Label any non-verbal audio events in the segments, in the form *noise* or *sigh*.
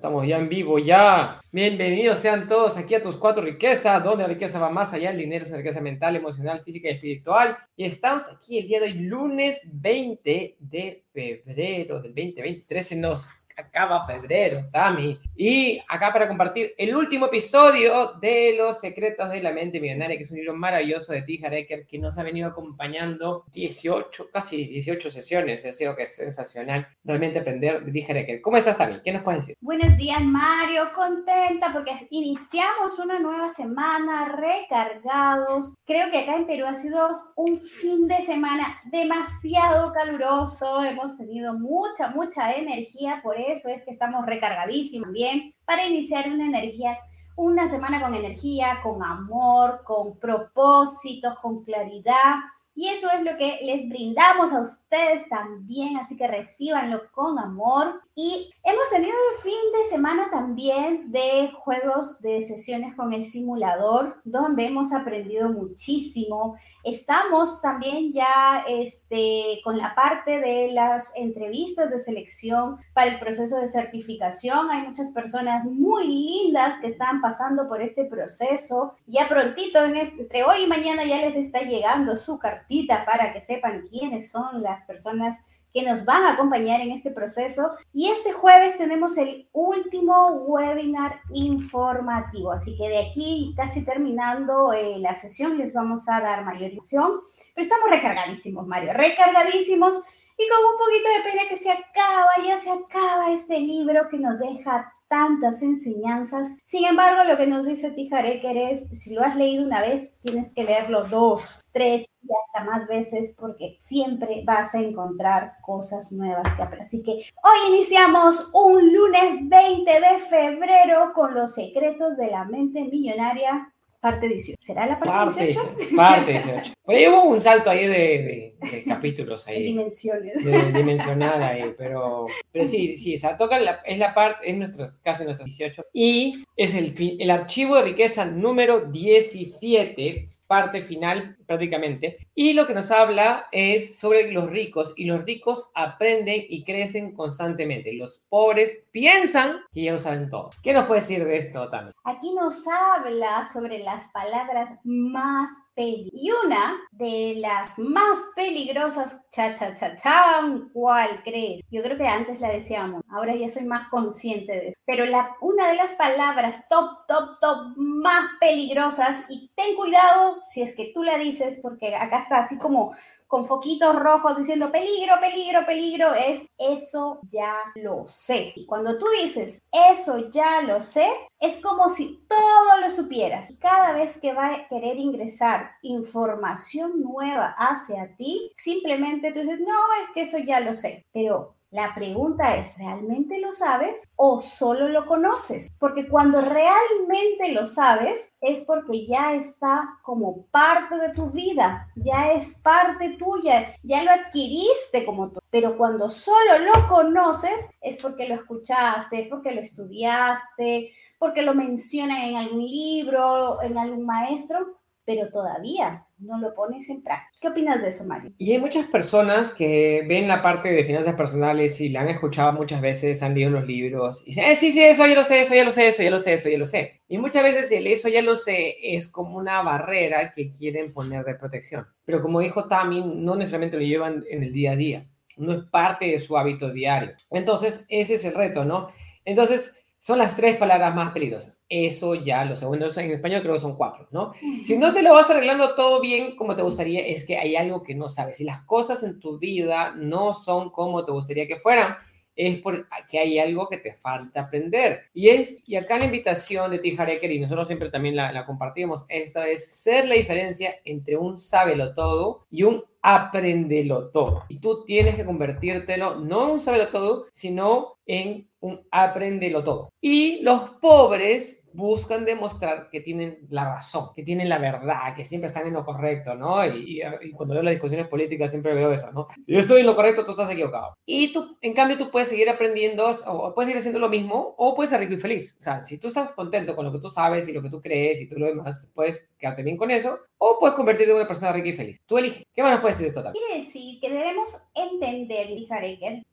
Estamos ya en vivo, ya. Bienvenidos sean todos aquí a tus cuatro riquezas, donde la riqueza va más allá, el dinero es una riqueza mental, emocional, física y espiritual. Y estamos aquí el día de hoy, lunes 20 de febrero del 2023. Se nos acaba febrero, Tami. Y acá para compartir el último episodio de Los Secretos de la Mente Millonaria, que es un libro maravilloso de T. Eker, que nos ha venido acompañando 18, casi 18 sesiones. Ha sido que es sensacional realmente aprender de T. Eker. ¿Cómo estás, Tami? ¿Qué nos puedes decir? Buenos días, Mario. Contenta porque iniciamos una nueva semana recargados. Creo que acá en Perú ha sido un fin de semana demasiado caluroso. Hemos tenido mucha, mucha energía por eso eso es que estamos recargadísimos bien para iniciar una energía, una semana con energía, con amor, con propósitos, con claridad y eso es lo que les brindamos a ustedes también, así que recibanlo con amor. Y hemos tenido el fin de semana también de juegos de sesiones con el simulador, donde hemos aprendido muchísimo. Estamos también ya este, con la parte de las entrevistas de selección para el proceso de certificación. Hay muchas personas muy lindas que están pasando por este proceso. Ya prontito, entre hoy y mañana ya les está llegando su carta para que sepan quiénes son las personas que nos van a acompañar en este proceso. Y este jueves tenemos el último webinar informativo. Así que de aquí, casi terminando eh, la sesión, les vamos a dar mayor información. Pero estamos recargadísimos, Mario, recargadísimos. Y con un poquito de pena que se acaba, ya se acaba este libro que nos deja tantas enseñanzas. Sin embargo, lo que nos dice Tijareker es, si lo has leído una vez, tienes que leerlo dos, tres y hasta más veces porque siempre vas a encontrar cosas nuevas que aprender. Así que hoy iniciamos un lunes 20 de febrero con los secretos de la mente millonaria parte 18. ¿Será la parte, 18? Parte 18. Pues hubo un salto ahí de, de, capítulos ahí. dimensiones. De, dimensional ahí, pero, pero sí, sí, o sea, toca la, es la parte, es nuestro, casi nuestro 18. Y es el, el archivo de riqueza número 17 parte final prácticamente. Y lo que nos habla es sobre los ricos y los ricos aprenden y crecen constantemente. Los pobres piensan que ya lo saben todo. ¿Qué nos puede decir de esto también? Aquí nos habla sobre las palabras más peligrosas. Y una de las más peligrosas, cha, cha, cha, cha, ¿cuál crees? Yo creo que antes la decíamos, ahora ya soy más consciente de eso. Pero la, una de las palabras top, top, top más peligrosas, y ten cuidado si es que tú la dices, porque acá está así como con foquitos rojos diciendo peligro, peligro, peligro, es eso ya lo sé. Y cuando tú dices eso ya lo sé, es como si todo lo supieras. Cada vez que va a querer ingresar información nueva hacia ti, simplemente tú dices, no, es que eso ya lo sé. Pero la pregunta es, ¿realmente lo sabes o solo lo conoces? Porque cuando realmente lo sabes es porque ya está como parte de tu vida, ya es parte tuya, ya lo adquiriste como tú. Pero cuando solo lo conoces es porque lo escuchaste, porque lo estudiaste, porque lo menciona en algún libro, en algún maestro, pero todavía no lo pones en práctica. ¿Qué opinas de eso, Mario? Y hay muchas personas que ven la parte de finanzas personales y la han escuchado muchas veces, han leído los libros y dicen, eh, sí, sí, eso ya lo sé, eso ya lo sé, eso ya lo sé, eso ya lo sé. Y muchas veces el eso ya lo sé es como una barrera que quieren poner de protección. Pero como dijo Tami, no necesariamente lo llevan en el día a día, no es parte de su hábito diario. Entonces, ese es el reto, ¿no? Entonces, son las tres palabras más peligrosas. Eso ya lo sé. Bueno, en español creo que son cuatro, ¿no? Si no te lo vas arreglando todo bien como te gustaría, es que hay algo que no sabes. Si las cosas en tu vida no son como te gustaría que fueran, es porque hay algo que te falta aprender. Y es, y acá la invitación de Tijareker, y nosotros siempre también la, la compartimos, esta es ser la diferencia entre un sábelo todo y un apréndelo todo. Y tú tienes que convertírtelo no en un sábelo todo, sino en un apréndelo todo. Y los pobres buscan demostrar que tienen la razón, que tienen la verdad, que siempre están en lo correcto, ¿no? Y, cuando veo las discusiones políticas siempre veo eso, ¿no? Yo estoy en lo correcto, tú estás equivocado. Y tú, en cambio, tú puedes seguir aprendiendo o puedes seguir haciendo lo mismo o puedes ser rico y feliz. O sea, si tú estás contento con lo que tú sabes y lo que tú crees y todo lo demás, puedes quedarte bien con eso o puedes convertirte en una persona rica y feliz. Tú eliges. ¿Qué más nos puedes decir de esto también? Quiere decir que debemos entender, dijo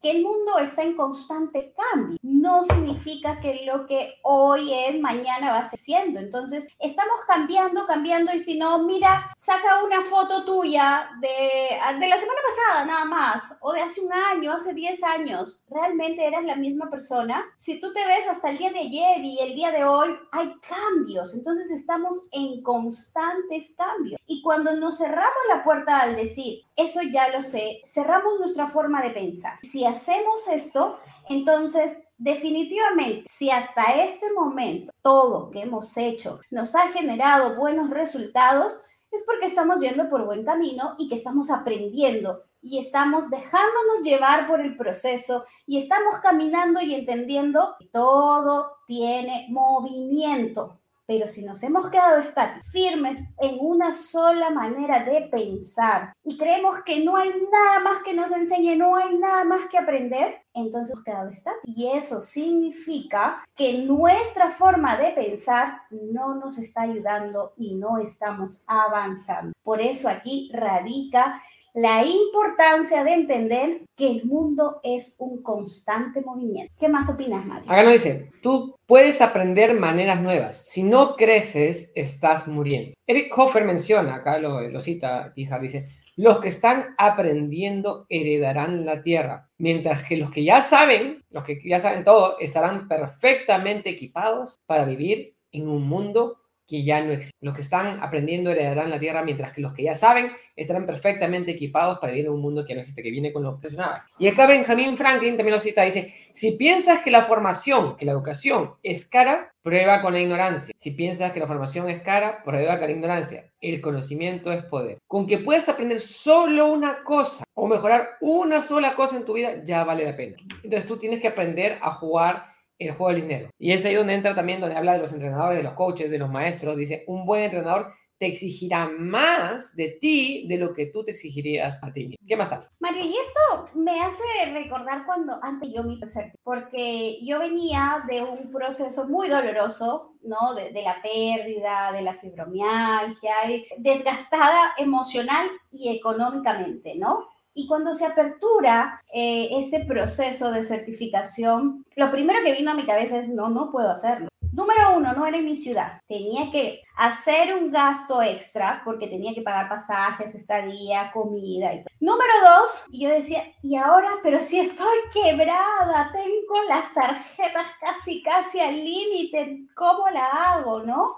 que el mundo está en constante cambio. No significa que lo que hoy es, mañana va a. Entonces, estamos cambiando, cambiando y si no, mira, saca una foto tuya de, de la semana pasada nada más o de hace un año, hace 10 años. ¿Realmente eras la misma persona? Si tú te ves hasta el día de ayer y el día de hoy, hay cambios. Entonces, estamos en constantes cambios. Y cuando nos cerramos la puerta al decir, eso ya lo sé, cerramos nuestra forma de pensar. Si hacemos esto, entonces definitivamente, si hasta este momento todo que hemos hecho nos ha generado buenos resultados, es porque estamos yendo por buen camino y que estamos aprendiendo y estamos dejándonos llevar por el proceso y estamos caminando y entendiendo que todo tiene movimiento. Pero si nos hemos quedado estáticos, firmes en una sola manera de pensar y creemos que no hay nada más que nos enseñe, no hay nada más que aprender, entonces quedado estáticos. Y eso significa que nuestra forma de pensar no nos está ayudando y no estamos avanzando. Por eso aquí radica la importancia de entender que el mundo es un constante movimiento. ¿Qué más opinas, Mario? Acá nos dice, tú puedes aprender maneras nuevas. Si no creces, estás muriendo. Eric Hoffer menciona, acá lo, lo cita, hija, dice, los que están aprendiendo heredarán la tierra, mientras que los que ya saben, los que ya saben todo, estarán perfectamente equipados para vivir en un mundo que ya no existen. Los que están aprendiendo heredarán la tierra, mientras que los que ya saben estarán perfectamente equipados para vivir en un mundo que no existe, que viene con los mencionabas. Y acá Benjamin Franklin también lo cita, dice, si piensas que la formación, que la educación es cara, prueba con la ignorancia. Si piensas que la formación es cara, prueba con la ignorancia. El conocimiento es poder. Con que puedas aprender solo una cosa o mejorar una sola cosa en tu vida, ya vale la pena. Entonces tú tienes que aprender a jugar el juego del dinero. Y es ahí donde entra también, donde habla de los entrenadores, de los coaches, de los maestros. Dice, un buen entrenador te exigirá más de ti de lo que tú te exigirías a ti mismo. ¿Qué más está? Mario, y esto me hace recordar cuando antes yo mi porque yo venía de un proceso muy doloroso, ¿no? De, de, la pérdida, de la fibromialgia, desgastada emocional y económicamente, ¿no? Y cuando se apertura eh, ese proceso de certificación, lo primero que vino a mi cabeza es, no, no puedo hacerlo. Número uno, no era en mi ciudad. Tenía que hacer un gasto extra porque tenía que pagar pasajes, estadía, comida. Número dos, yo decía, y ahora, pero si estoy quebrada, tengo las tarjetas casi, casi al límite, ¿cómo la hago, no?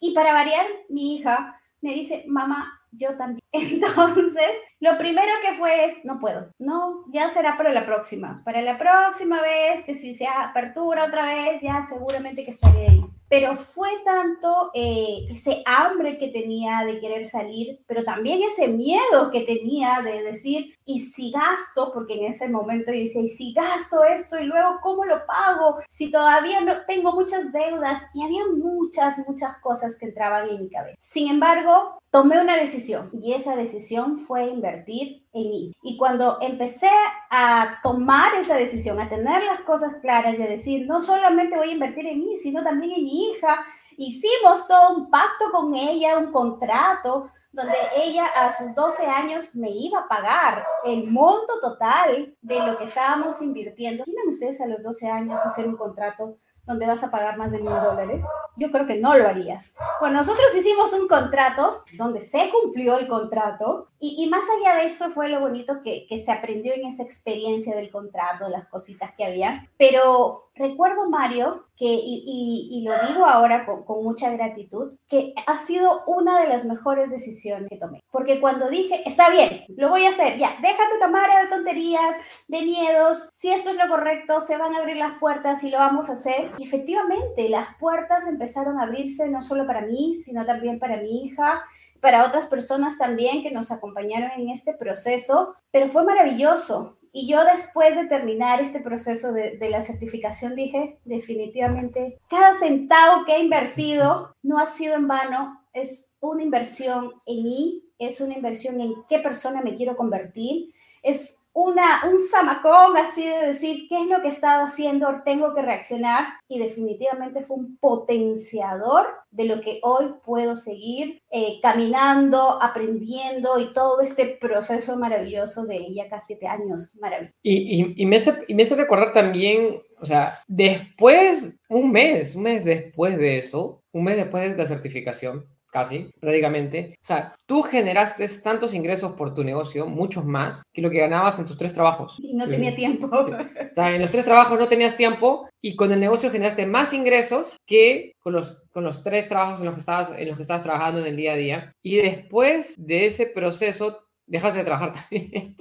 Y para variar, mi hija me dice, mamá, yo también. *laughs* Entonces, lo primero que fue es, no puedo, no, ya será para la próxima. Para la próxima vez, que si se apertura otra vez, ya seguramente que estaré ahí pero fue tanto eh, ese hambre que tenía de querer salir, pero también ese miedo que tenía de decir, y si gasto, porque en ese momento yo decía, y si gasto esto y luego cómo lo pago, si todavía no tengo muchas deudas, y había muchas, muchas cosas que entraban en mi cabeza. Sin embargo, tomé una decisión y esa decisión fue invertir Y cuando empecé a tomar esa decisión, a tener las cosas claras y a decir, no solamente voy a invertir en mí, sino también en mi hija, hicimos todo un pacto con ella, un contrato, donde ella a sus 12 años me iba a pagar el monto total de lo que estábamos invirtiendo. ¿Tienen ustedes a los 12 años hacer un contrato donde vas a pagar más de mil dólares? Yo creo que no lo harías. Bueno, nosotros hicimos un contrato donde se cumplió el contrato y, y más allá de eso fue lo bonito que, que, se aprendió en esa experiencia del contrato, las cositas que había. Pero recuerdo, Mario, que, y, lo digo ahora con, con, mucha gratitud, que ha sido una de las mejores decisiones que tomé. Porque cuando dije, está bien, lo voy a hacer, ya, déjate tomar de tonterías, de miedos, si esto es lo correcto, se van a abrir las puertas y lo vamos a hacer. Y efectivamente, las puertas empezaron a abrirse no solo para mí, sino también para mi hija para otras personas también que nos acompañaron en este proceso, pero fue maravilloso. Y yo después de terminar este proceso de, de, la certificación dije, definitivamente, cada centavo que he invertido no ha sido en vano, es una inversión en mí, es una inversión en qué persona me quiero convertir, es una, un zamacón así de decir qué es lo que estaba haciendo, tengo que reaccionar. Y definitivamente fue un potenciador de lo que hoy puedo seguir eh, caminando, aprendiendo y todo este proceso maravilloso de ya casi siete años, maravilloso. Y, me hace, y me hace recordar también, o sea, después, un mes, un mes después de eso, un mes después de la certificación, casi, prácticamente. O sea, tú generaste tantos ingresos por tu negocio, muchos más, que lo que ganabas en tus tres trabajos. Y no tenía tiempo. *laughs* O sea, en los tres trabajos no tenías tiempo y con el negocio generaste más ingresos que con los, con los tres trabajos en los, que estabas, en los que estabas trabajando en el día a día. Y después de ese proceso, dejas de trabajar *laughs* también.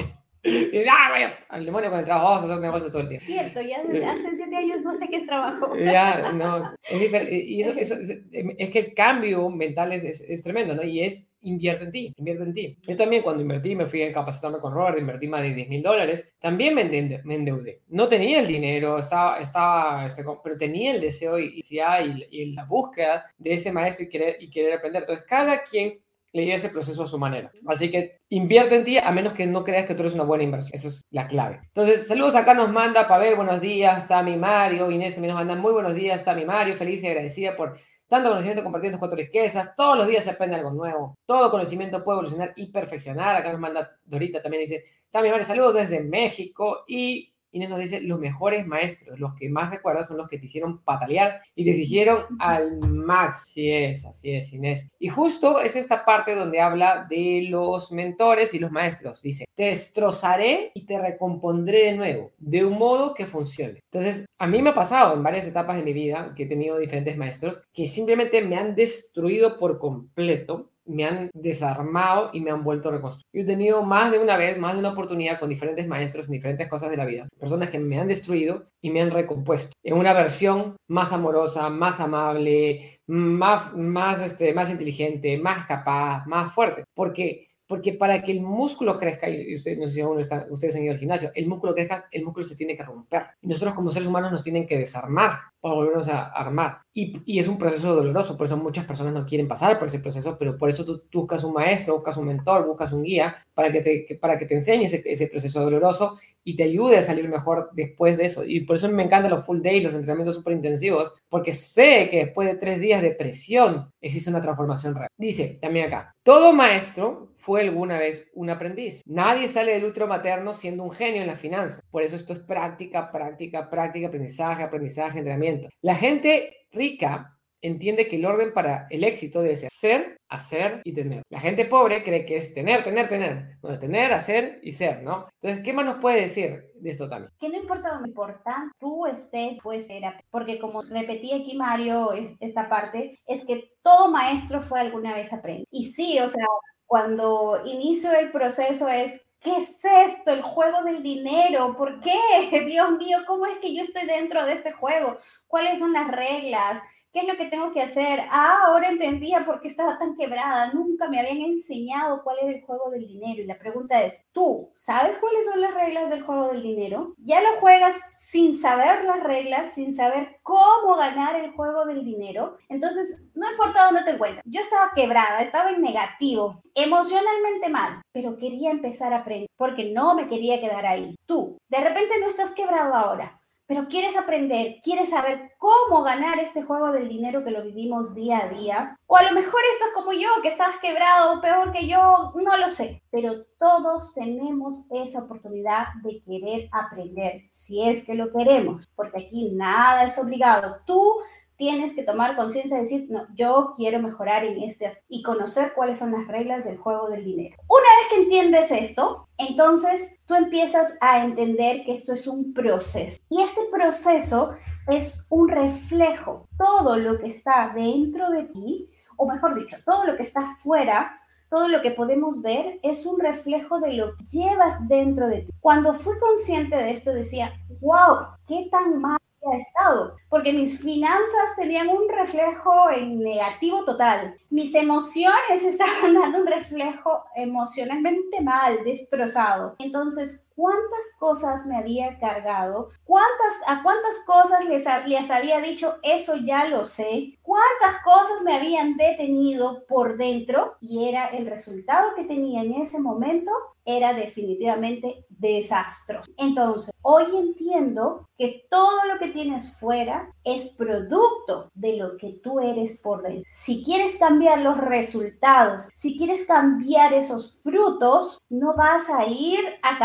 *laughs* Y, ah, vaya, al demonio con el trabajo, vamos a hacer negocios todo el tiempo. Cierto, ya desde hace siete años no sé qué es trabajo. Ya, no, es. Y eso, eso es, que el cambio mental es, es, es, tremendo, ¿no? Y es invierte en ti, invierte en ti. Yo también cuando invertí, me fui a capacitarme con Robert, invertí más de 10 mil dólares, también me, endeudé. No tenía el dinero, estaba, estaba este, pero tenía el deseo y, y, y, y la búsqueda de ese maestro y querer, y querer aprender. Entonces, cada quien leía ese proceso a su manera. Así que invierte en ti a menos que no creas que tú eres una buena inversión. Esa es la clave. Entonces, saludos acá nos manda Pavel, buenos días, está mi Mario, Inés también nos manda muy buenos días, está mi Mario, feliz y agradecida por tanto conocimiento compartiendo cuatro riquezas. Todos los días se aprende algo nuevo. Todo conocimiento puede evolucionar y perfeccionar. Acá nos manda Dorita también dice, está mi Mario, saludos desde México y Inés nos dice, los mejores maestros, los que más recuerdas son los que te hicieron patalear y te exigieron al max. Así es, así es, Inés. Y justo es esta parte donde habla de los mentores y los maestros. Dice, te destrozaré y te recompondré de nuevo, de un modo que funcione. Entonces, a mí me ha pasado en varias etapas de mi vida que he tenido diferentes maestros que simplemente me han destruido por completo me han desarmado y me han vuelto a reconstruir. Yo he tenido más de una vez, más de una oportunidad con diferentes maestros en diferentes cosas de la vida, personas que me han destruido y me han recompuesto en una versión más amorosa, más amable, más, más, este, más inteligente, más capaz, más fuerte. Porque porque para que el músculo crezca, y ustedes, no sé si uno está, ustedes han ido gimnasio, el músculo crezca, el músculo se tiene que romper. Y nosotros como seres humanos nos tienen que desarmar para a armar. Y, y, es un proceso doloroso, por eso muchas personas no quieren pasar por ese proceso, pero por eso tú, tú buscas un maestro, buscas un mentor, buscas un guía para que te, para que te enseñe ese, ese, proceso doloroso y te ayude a salir mejor después de eso. Y por eso me encantan los full days, los entrenamientos súper intensivos, porque sé que después de tres días de presión existe una transformación real. Dice también acá, todo maestro fue alguna vez un aprendiz. Nadie sale del útero materno siendo un genio en la finanza. Por eso esto es práctica, práctica, práctica, aprendizaje, aprendizaje, entrenamiento. La gente rica entiende que el orden para el éxito debe ser hacer y tener. La gente pobre cree que es tener, tener, tener. Bueno, tener, hacer y ser, ¿no? Entonces, ¿qué más nos puede decir de esto también? Que no importa dónde importa, tú estés, pues, era, porque como repetí aquí Mario es, esta parte, es que todo maestro fue alguna vez aprendiz. Y sí, o sea, cuando inicio el proceso es ¿Qué es esto? El juego del dinero. ¿Por qué? *laughs* Dios mío, ¿cómo es que yo estoy dentro de este juego? ¿Cuáles son las reglas? ¿Qué es lo que tengo que hacer? Ah, ahora entendía por qué estaba tan quebrada. Nunca me habían enseñado cuál era el juego del dinero. Y la pregunta es, ¿tú sabes cuáles son las reglas del juego del dinero? ¿Ya lo juegas sin saber las reglas, sin saber cómo ganar el juego del dinero? Entonces, no importa dónde te encuentres. Yo estaba quebrada, estaba en negativo, emocionalmente mal, pero quería empezar a aprender porque no me quería quedar ahí. Tú, de repente no estás quebrado ahora pero quieres aprender, quieres saber cómo ganar este juego del dinero que lo vivimos día a día. O a lo mejor estás como yo, que estás quebrado, peor que yo, no lo sé. Pero todos tenemos esa oportunidad de querer aprender, si es que lo queremos, porque aquí nada es obligado. Tú tienes que tomar conciencia y decir, no, yo quiero mejorar en este y conocer cuáles son las reglas del juego del dinero. Una vez que entiendes esto, entonces tú empiezas a entender que esto es un proceso. Y este proceso es un reflejo. Todo lo que está dentro de ti, o mejor dicho, todo lo que está fuera, todo lo que podemos ver es un reflejo de lo que llevas dentro de ti. Cuando fui consciente de esto, decía, wow, qué tan mal estado, porque mis finanzas tenían un reflejo en negativo total. Mis emociones *laughs* estaban dando un reflejo emocionalmente mal, destrozado. Entonces, cuántas cosas me había cargado, cuántas, a cuántas cosas les, les había dicho, eso ya lo sé, cuántas cosas me habían detenido por dentro y era el resultado que tenía en ese momento era definitivamente desastroso. Entonces, hoy entiendo que todo lo que tienes fuera es producto de lo que tú eres por dentro. Si quieres cambiar los resultados, si quieres cambiar esos frutos, no vas a ir a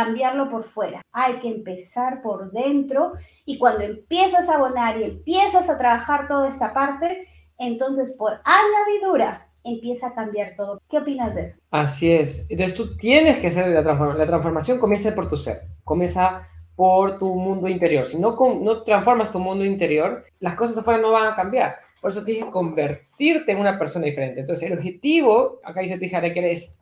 por fuera. Hay que empezar por dentro y cuando empiezas a abonar y empiezas a trabajar toda esta parte, entonces por añadidura empieza a cambiar todo. ¿Qué opinas de eso? Así es. Entonces tú tienes que ser la transformación. La transformación comienza por tu ser, comienza por tu mundo interior. Si no, no transformas tu mundo interior, las cosas afuera no van a cambiar. Por eso tienes que convertirte en una persona diferente. Entonces, el objetivo, acá dice Tijara, que es,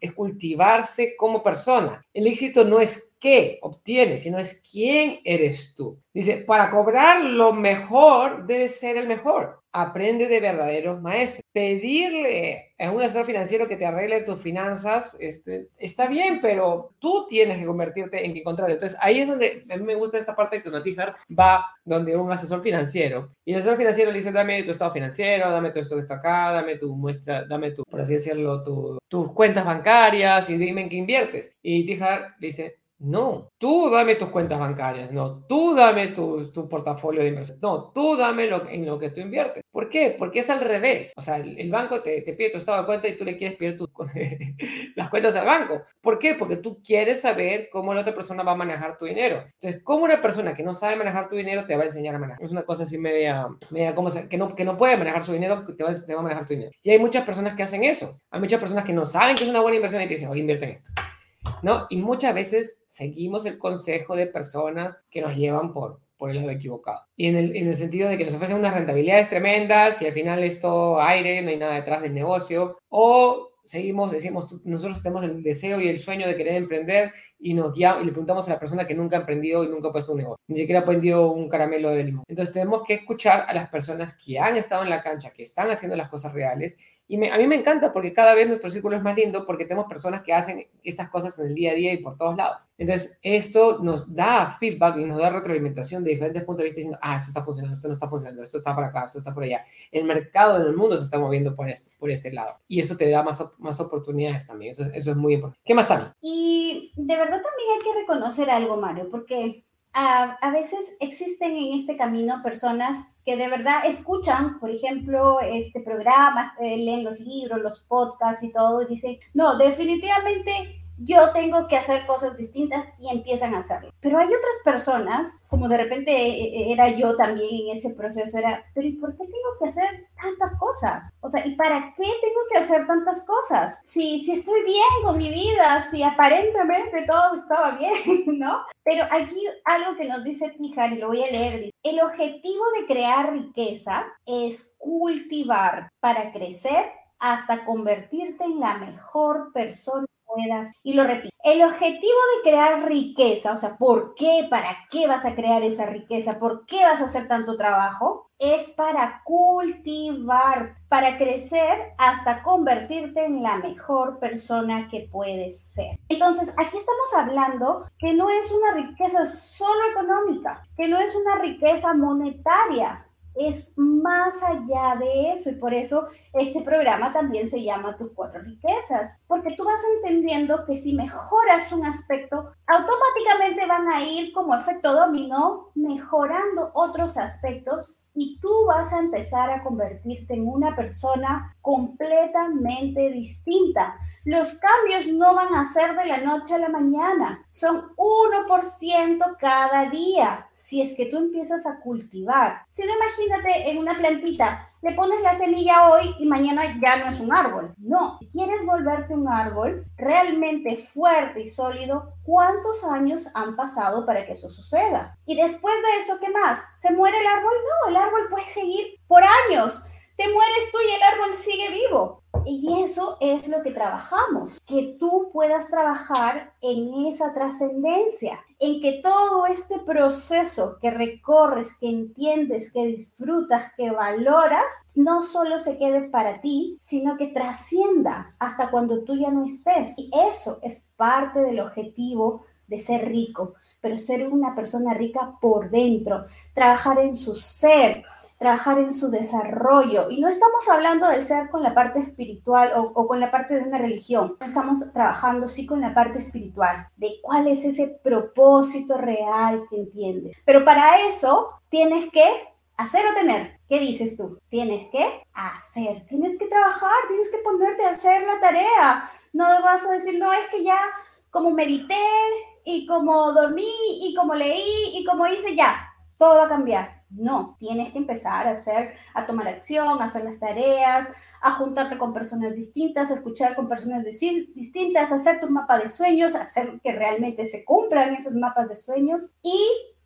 es cultivarse como persona. El éxito no es qué obtienes, sino es quién eres tú. Dice, para cobrar lo mejor, debes ser el mejor aprende de verdaderos maestros. Pedirle a un asesor financiero que te arregle tus finanzas este, está bien, pero tú tienes que convertirte en que contrario. Entonces ahí es donde a mí me gusta esta parte que Natijar va donde un asesor financiero y el asesor financiero le dice, dame tu estado financiero, dame esto que está acá, dame tu muestra, dame tu, por así decirlo, tus cuentas bancarias y dime en qué inviertes. Y Tijar dice, no, tú dame tus cuentas bancarias, no, tú dame tu, tu portafolio de inversión, no, tú dame lo, en lo que tú inviertes. ¿Por qué? Porque es al revés. O sea, el, banco te, te, pide tu estado de cuenta y tú le quieres pedir *laughs* las cuentas al banco. ¿Por qué? Porque tú quieres saber cómo la otra persona va a manejar tu dinero. Entonces, ¿cómo una persona que no sabe manejar tu dinero te va a enseñar a manejar? Es una cosa así media, media como que, no, que no puede manejar su dinero, te va, te va a manejar tu dinero. Y hay muchas personas que hacen eso. Hay muchas personas que no saben que es una buena inversión y te dicen, oye, invierte en esto. ¿No? Y muchas veces seguimos el consejo de personas que nos llevan por, por el lado equivocado. Y en el, en el sentido de que nos ofrecen unas rentabilidades tremendas y al final es todo aire, no hay nada detrás del negocio. O seguimos, decimos, nosotros tenemos el deseo y el sueño de querer emprender y nos guiamos y le preguntamos a la persona que nunca ha emprendido y nunca ha puesto un negocio, ni siquiera ha aprendido un caramelo de limón. Entonces tenemos que escuchar a las personas que han estado en la cancha, que están haciendo las cosas reales y a mí me encanta porque cada vez nuestro círculo es más lindo porque tenemos personas que hacen estas cosas en el día a día y por todos lados. Entonces, esto nos da feedback y nos da retroalimentación de diferentes puntos de vista diciendo, ah, esto está funcionando, esto no está funcionando, esto está por acá, esto está por allá. El mercado en el mundo se está moviendo por este, por este lado. Y eso te da más, más oportunidades también. Eso, eso es muy importante. ¿Qué más, Tami? Y de verdad también hay que reconocer algo, Mario, porque a, veces existen en este camino personas que de verdad escuchan, por ejemplo, este programa, eh, leen los libros, los podcasts y todo, y dicen, no, definitivamente yo tengo que hacer cosas distintas y empiezan a hacerlo. Pero hay otras personas, como de repente eh, eh, era yo también en ese proceso, era, pero ¿y por qué tengo que hacer tantas cosas? O sea, ¿y para qué tengo que hacer tantas cosas? Si, si estoy bien con mi vida, si aparentemente todo estaba bien, *laughs* ¿no? Pero aquí algo que nos dice Tijar, y lo voy a leer, el objetivo de crear riqueza es cultivar para crecer hasta convertirte en la mejor persona y lo repito, el objetivo de crear riqueza, o sea, ¿por qué? ¿Para qué vas a crear esa riqueza? ¿Por qué vas a hacer tanto trabajo? Es para cultivar, para crecer hasta convertirte en la mejor persona que puedes ser. Entonces, aquí estamos hablando que no es una riqueza solo económica, que no es una riqueza monetaria, es más allá de eso y por eso este programa también se llama Tus cuatro riquezas, porque tú vas entendiendo que si mejoras un aspecto, automáticamente van a ir como efecto dominó mejorando otros aspectos y tú vas a empezar a convertirte en una persona completamente distinta. Los cambios no van a ser de la noche a la mañana, son 1% cada día si es que tú empiezas a cultivar. Si no, imagínate en una plantita, le pones la semilla hoy y mañana ya no es un árbol. No, si quieres volverte un árbol realmente fuerte y sólido, ¿cuántos años han pasado para que eso suceda? Y después de eso, ¿qué más? ¿Se muere el árbol? No, el árbol puede seguir por años. Te mueres tú y el árbol sigue vivo. Y eso es lo que trabajamos, que tú puedas trabajar en esa trascendencia, en que todo este proceso que recorres, que entiendes, que disfrutas, que valoras, no solo se quede para ti, sino que trascienda hasta cuando tú ya no estés. Y eso es parte del objetivo de ser rico, pero ser una persona rica por dentro, trabajar en su ser, trabajar en su desarrollo. Y no estamos hablando del ser con la parte espiritual o, con la parte de una religión. Estamos trabajando sí con la parte espiritual, de cuál es ese propósito real que entiendes. Pero para eso tienes que hacer o tener. ¿Qué dices tú? Tienes que hacer, tienes que trabajar, tienes que ponerte a hacer la tarea. No vas a decir, no, es que ya como medité y como dormí y como leí y como hice, ya, todo va a cambiar no, tienes que empezar a hacer, a tomar acción, a hacer las tareas, a juntarte con personas distintas, a escuchar con personas distintas, a hacer tu mapa de sueños, a hacer que realmente se cumplan esos mapas de sueños y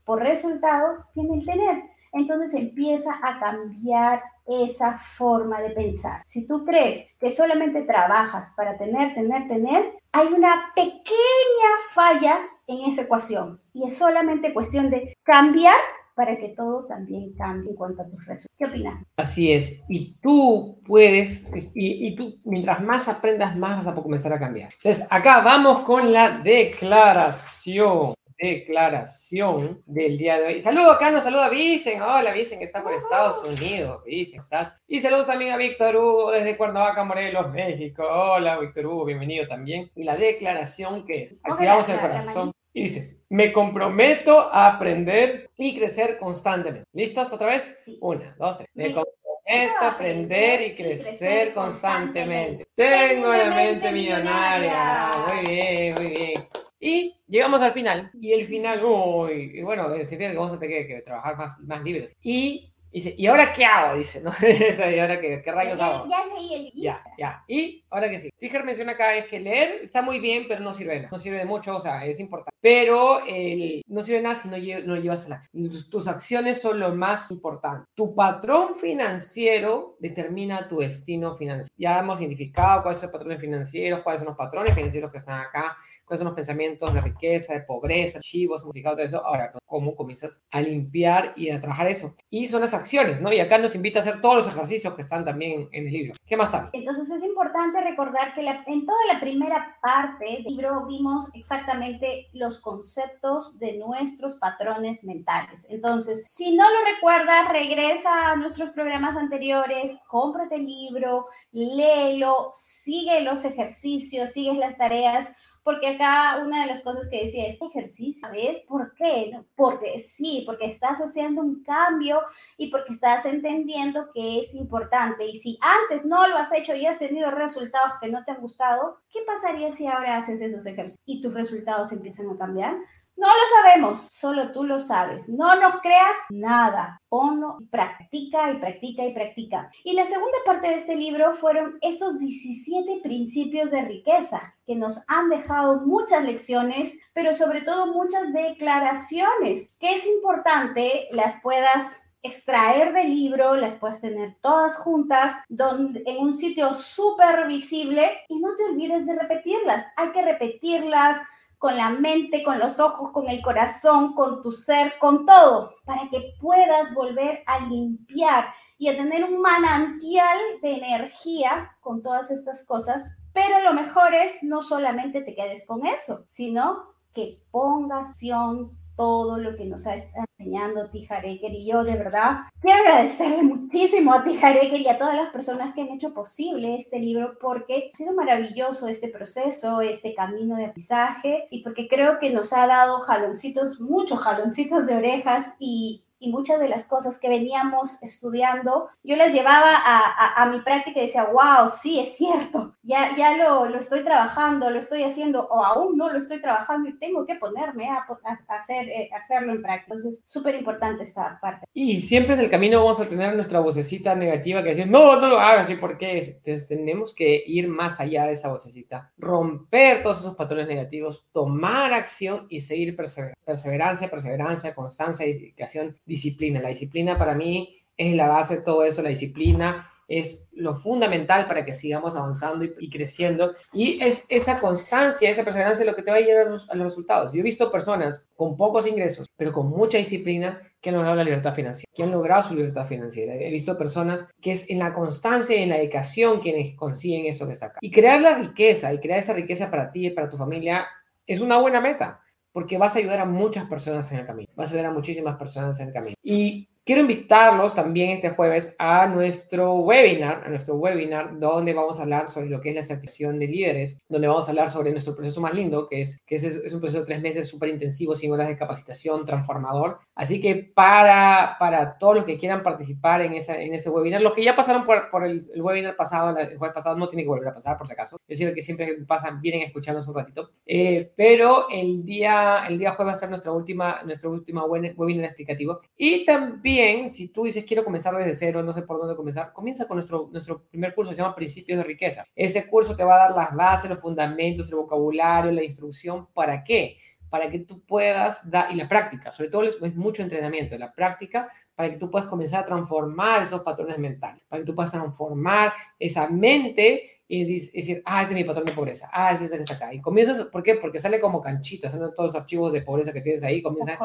por resultado viene el tener. Entonces empieza a cambiar esa forma de pensar. Si tú crees que solamente trabajas para tener, tener, tener, hay una pequeña falla en esa ecuación y es solamente cuestión de cambiar para que todo también cambie en cuanto a tus resultados. ¿Qué opinas? Así es. Y tú puedes, y, y, tú, mientras más aprendas, más vas a comenzar a cambiar. Entonces, acá vamos con la declaración. Declaración del día de hoy. Saludo acá, nos saluda Vicen. Hola, Vicen, que está por Estados Unidos. Vicen, estás. Y saludos también a Víctor Hugo desde Cuernavaca, Morelos, México. Hola, Víctor Hugo, bienvenido también. Y la declaración que es: activamos el corazón y dices, me comprometo a aprender y crecer constantemente. ¿Listos otra vez? Una, dos, tres. Me comprometo a aprender y crecer constantemente. Tengo la mente millonaria. Muy bien, muy bien. Y llegamos al final. Y el final, uy, y bueno, significa que vamos a tener que, trabajar más, más libros. Y Dice, ¿y ahora qué hago? Dice, ¿no? *laughs* ¿Y ahora qué, qué rayos hago? Ya leí el Ya, ya. Y ahora que sí. Tiger menciona acá es que leer está muy bien, pero no sirve nada. No sirve de mucho, o sea, es importante. Pero el, no sirve nada si no, no llevas la acción. Tus, tus, acciones son lo más importante. Tu patrón financiero determina tu destino financiero. Ya hemos identificado cuáles son los patrones financieros, cuáles son los patrones financieros que están acá cuáles son los pensamientos de riqueza, de pobreza, archivos, significado todo eso. Ahora, ¿cómo comienzas a limpiar y a trabajar eso? Y son las acciones, ¿no? Y acá nos invita a hacer todos los ejercicios que están también en el libro. ¿Qué más está? Entonces es importante recordar que en toda la primera parte del libro vimos exactamente los conceptos de nuestros patrones mentales. Entonces, si no lo recuerdas, regresa a nuestros programas anteriores, cómprate el libro, léelo, sigue los ejercicios, sigue las tareas porque acá una de las cosas que decía es ejercicio, ¿sabes? ¿Por qué? Porque sí, porque estás haciendo un cambio y porque estás entendiendo que es importante. Y si antes no lo has hecho y has tenido resultados que no te han gustado, ¿qué pasaría si ahora haces esos ejercicios y tus resultados empiezan a cambiar? No lo sabemos, solo tú lo sabes. No nos creas nada. Ponlo, practica y practica y practica. Y la segunda parte de este libro fueron estos 17 principios de riqueza que nos han dejado muchas lecciones, pero sobre todo muchas declaraciones que es importante las puedas extraer del libro, las puedes tener todas juntas en un sitio súper visible y no te olvides de repetirlas. Hay que repetirlas, con la mente, con los ojos, con el corazón, con tu ser, con todo, para que puedas volver a limpiar y a tener un manantial de energía con todas estas cosas. Pero lo mejor es no solamente te quedes con eso, sino que pongas acción todo lo que nos ha estado enseñando y yo de verdad quiero agradecerle muchísimo a Tijareker y a todas las personas que han hecho posible este libro porque ha sido maravilloso este proceso, este camino de aprendizaje y porque creo que nos ha dado jaloncitos, muchos jaloncitos de orejas y y muchas de las cosas que veníamos estudiando, yo las llevaba a, mi práctica y decía, wow, sí, es cierto, ya, ya lo, lo, estoy trabajando, lo estoy haciendo o aún no lo estoy trabajando y tengo que ponerme a, hacer, eh, hacerlo en práctica. Entonces, súper importante esta parte. Y siempre en el camino vamos a tener nuestra vocecita negativa que dice, no, no lo hagas, ¿y por qué? Entonces, tenemos que ir más allá de esa vocecita, romper todos esos patrones negativos, tomar acción y seguir persever perseverancia, perseverancia, constancia, dedicación, disciplina. La disciplina para mí es la base de todo eso, la disciplina es lo fundamental para que sigamos avanzando y, creciendo. Y es esa constancia, esa perseverancia lo que te va a llevar a los, resultados. Yo he visto personas con pocos ingresos, pero con mucha disciplina, que han logrado la libertad financiera, que han logrado su libertad financiera. He visto personas que es en la constancia y en la dedicación quienes consiguen eso que está acá. Y crear la riqueza y crear esa riqueza para ti y para tu familia es una buena meta porque vas a ayudar a muchas personas en el camino. Vas a ayudar a muchísimas personas en el camino. Y Quiero invitarlos también este jueves a nuestro webinar, a nuestro webinar donde vamos a hablar sobre lo que es la certificación de líderes, donde vamos a hablar sobre nuestro proceso más lindo, que es que es, un proceso de tres meses súper intensivo, sin horas de capacitación, transformador. Así que para, para todos los que quieran participar en, esa, en ese webinar, los que ya pasaron por, por el, webinar pasado, el jueves pasado, no tienen que volver a pasar por si acaso. Yo sé que siempre pasan, vienen escuchándonos un ratito. Eh, pero el día, el día jueves va a ser nuestra última, nuestra última webinar explicativo. Y también si tú dices quiero comenzar desde cero, no sé por dónde comenzar, comienza con nuestro, nuestro primer curso, se llama Principios de Riqueza. Ese curso te va a dar las bases, los fundamentos, el vocabulario, la instrucción. ¿Para qué? Para que tú puedas dar, y la práctica, sobre todo es, es mucho entrenamiento, la práctica para que tú puedas comenzar a transformar esos patrones mentales, para que tú puedas transformar esa mente y decir, ah, este es mi patrón de pobreza, ah, este es el que está acá. Y comienzas, ¿por qué? Porque sale como canchita, son todos los archivos de pobreza que tienes ahí, comienza,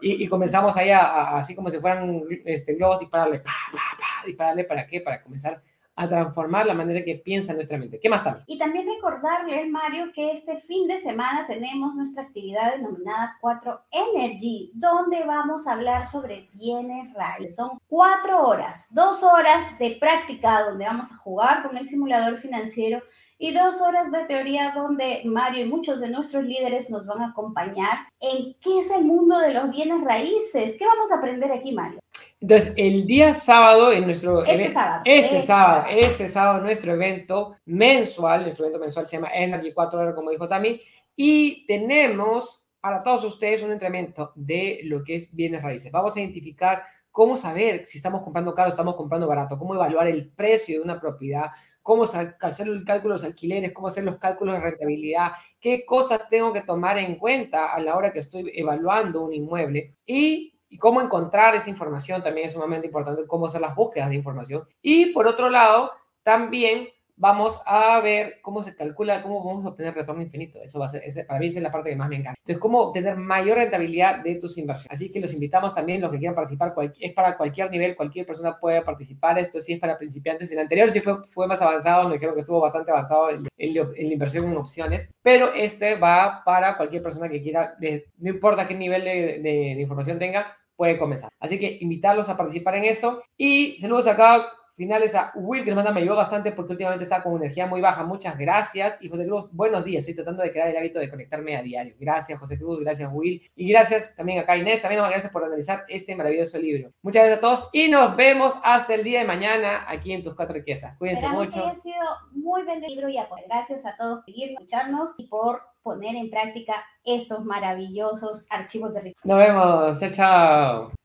Y, y, comenzamos ahí a, así como si fueran este, globos, dispararle, pa, pa, pa, dispararle, ¿para qué? Para comenzar a transformar la manera que piensa nuestra mente. ¿Qué más también? Y también recordarle, Mario, que este fin de semana tenemos nuestra actividad denominada 4 Energy, donde vamos a hablar sobre bienes raíces. Son cuatro horas, dos horas de práctica donde vamos a jugar con el simulador financiero y dos horas de teoría donde Mario y muchos de nuestros líderes nos van a acompañar en qué es el mundo de los bienes raíces. ¿Qué vamos a aprender aquí, Mario? Entonces, el día sábado, en nuestro este sábado, este, este sábado, este sábado, nuestro evento mensual, nuestro evento mensual se llama Energy 4 horas, como dijo Tami, y tenemos para todos ustedes un entrenamiento de lo que es bienes raíces. Vamos a identificar cómo saber si estamos comprando caro o estamos comprando barato, cómo evaluar el precio de una propiedad, cómo hacer el cálculo de los alquileres, cómo hacer los cálculos de rentabilidad, qué cosas tengo que tomar en cuenta a la hora que estoy evaluando un inmueble y, y cómo encontrar esa información también es sumamente importante, cómo hacer las búsquedas de información. Y por otro lado, también vamos a ver cómo se calcula, cómo vamos a obtener retorno infinito. Eso va a ser, para mí esa es la parte que más me encanta. Entonces, cómo obtener mayor rentabilidad de tus inversiones. Así que los invitamos también, los que quieran participar, es para cualquier nivel, cualquier persona puede participar. Esto sí es para principiantes. El anterior sí fue, fue más avanzado, me dijeron que estuvo bastante avanzado en, la inversión en opciones, pero este va para cualquier persona que quiera, no importa qué nivel de, de información tenga, puede comenzar. Así que invitarlos a participar en eso. Y saludos acá finales a Will, que nos manda, me ayudó bastante porque últimamente estaba con energía muy baja. Muchas gracias. Y José Cruz, buenos días. Estoy tratando de crear el hábito de conectarme a diario. Gracias, José Cruz. Gracias, Will. Y gracias también acá, Inés. También gracias por analizar este maravilloso libro. Muchas gracias a todos y nos vemos hasta el día de mañana aquí en Tus Cuatro Riquezas. Cuídense mucho. Que haya sido muy bendecido libro y gracias a todos por escucharnos y por poner en práctica estos maravillosos archivos de riqueza. Nos vemos. Chao, chao.